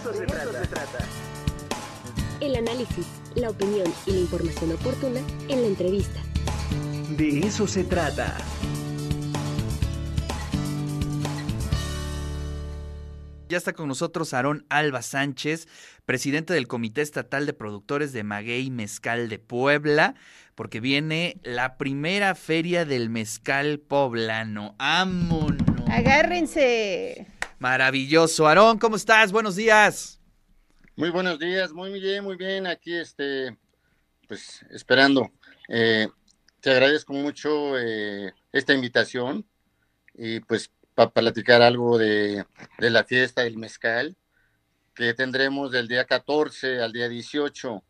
eso, se, trata. se trata. El análisis, la opinión y la información oportuna en la entrevista. De eso se trata. Ya está con nosotros Aarón Alba Sánchez, presidente del Comité Estatal de Productores de Maguey Mezcal de Puebla, porque viene la primera feria del mezcal poblano. ¡Vámonos! Agárrense. Maravilloso. Aarón, ¿cómo estás? Buenos días. Muy buenos días, muy bien, muy bien. Aquí, este, pues, esperando. Eh, te agradezco mucho eh, esta invitación y pues para platicar algo de, de, la fiesta del mezcal que tendremos del día 14 al día 18.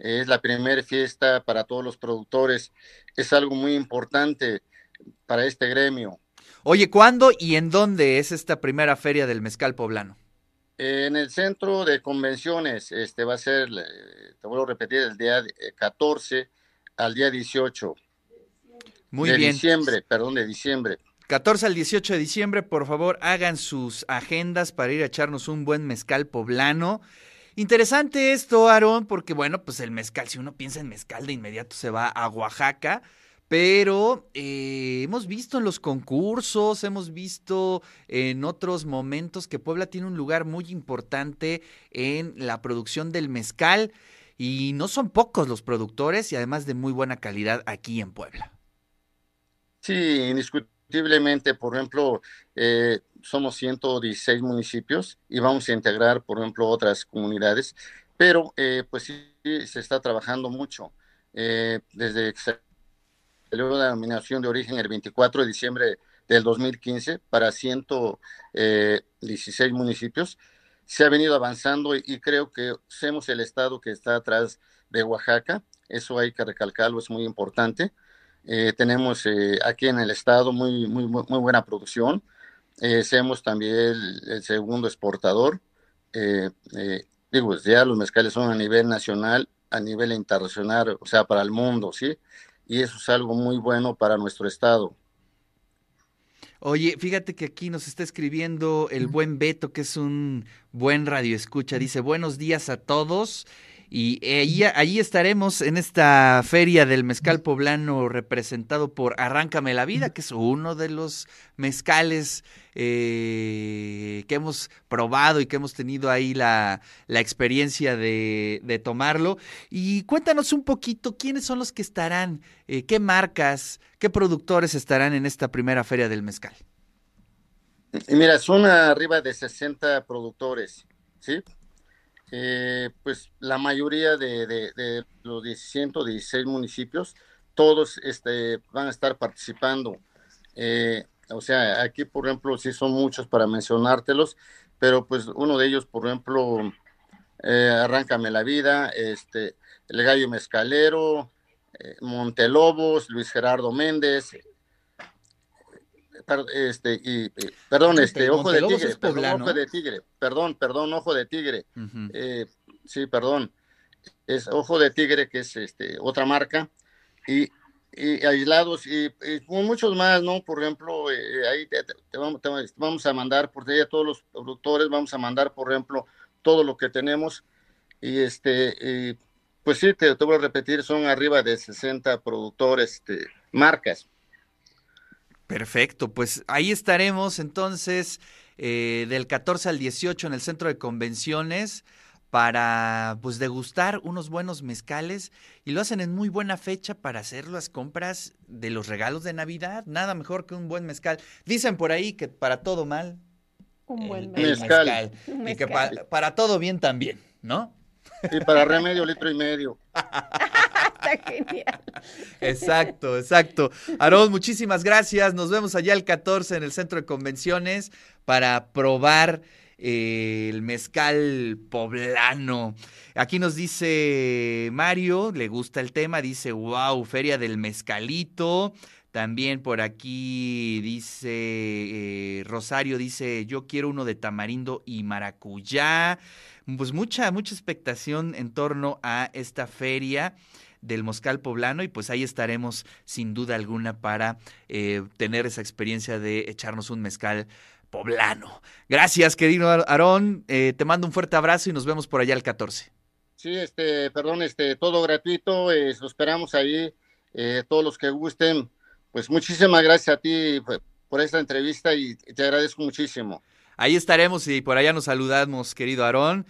Es la primera fiesta para todos los productores. Es algo muy importante para este gremio. Oye, ¿cuándo y en dónde es esta primera feria del mezcal poblano? En el centro de convenciones, este va a ser, te vuelvo a repetir, el día 14 al día 18. Muy de bien. diciembre, perdón, de diciembre. 14 al 18 de diciembre, por favor, hagan sus agendas para ir a echarnos un buen mezcal poblano. Interesante esto, Aarón, porque bueno, pues el mezcal, si uno piensa en mezcal, de inmediato se va a Oaxaca. Pero eh, hemos visto en los concursos, hemos visto en otros momentos que Puebla tiene un lugar muy importante en la producción del mezcal y no son pocos los productores y además de muy buena calidad aquí en Puebla. Sí, indiscutiblemente, por ejemplo, eh, somos 116 municipios y vamos a integrar, por ejemplo, otras comunidades, pero eh, pues sí se está trabajando mucho. Eh, desde salió la denominación de origen el 24 de diciembre del 2015 para 116 municipios, se ha venido avanzando y, creo que somos el estado que está atrás de Oaxaca, eso hay que recalcarlo, es muy importante. Eh, tenemos eh, aquí en el estado muy, muy, muy buena producción. Eh, somos también el, el, segundo exportador. Eh, digo, ya los mezcales son a nivel nacional, a nivel internacional, o sea, para el mundo, ¿sí? Y eso es algo muy bueno para nuestro estado. Oye, fíjate que aquí nos está escribiendo el buen Beto, que es un buen radioescucha. Dice, buenos días a todos. Y allí, allí, estaremos en esta feria del mezcal poblano representado por Arráncame la Vida, que es uno de los mezcales eh, que hemos probado y que hemos tenido ahí la, la experiencia de, de, tomarlo. Y cuéntanos un poquito quiénes son los que estarán, eh, qué marcas, qué productores estarán en esta primera feria del mezcal. Y mira, son arriba de 60 productores, ¿sí? Eh, pues la mayoría de, de, de, los 116 municipios, todos este, van a estar participando. Eh, o sea, aquí, por ejemplo, sí son muchos para mencionártelos, pero pues uno de ellos, por ejemplo, eh, Arráncame la Vida, este, El Gallo Mezcalero, Montelobos, Luis Gerardo Méndez, este y, y perdón este ojo de tigre perdón, ojo de tigre perdón perdón ojo de tigre. Uh -huh. eh, sí perdón. Es ojo de tigre que es este otra marca y, y aislados y, y, muchos más no por ejemplo eh, ahí te, te, te, vamos, te, vamos, a mandar por a todos los productores vamos a mandar por ejemplo todo lo que tenemos y este pues sí te, te voy a repetir son arriba de 60 productores este, marcas Perfecto, pues ahí estaremos entonces eh, del 14 al 18 en el centro de convenciones para pues degustar unos buenos mezcales y lo hacen en muy buena fecha para hacer las compras de los regalos de Navidad. Nada mejor que un buen mezcal. Dicen por ahí que para todo mal un buen el, el mezcal. y que pa para todo bien también, ¿no? Y para remedio litro y medio. Genial. Exacto, exacto. Aarón, muchísimas gracias. Nos vemos allá el 14 en el centro de convenciones para probar eh, el mezcal poblano. Aquí nos dice Mario, le gusta el tema, dice, wow, feria del mezcalito. También por aquí dice eh, Rosario, dice, yo quiero uno de tamarindo y maracuyá. Pues mucha, mucha expectación en torno a esta feria del Moscal Poblano y pues ahí estaremos sin duda alguna para eh, tener esa experiencia de echarnos un mezcal poblano. Gracias, querido Aarón. Eh, te mando un fuerte abrazo y nos vemos por allá el 14. Sí, este, perdón, este, todo gratuito. Eh, esperamos ahí. Todos los que gusten. Pues muchísimas gracias a ti pues, por esta entrevista y te agradezco muchísimo. Ahí estaremos y por allá nos saludamos, querido Aarón.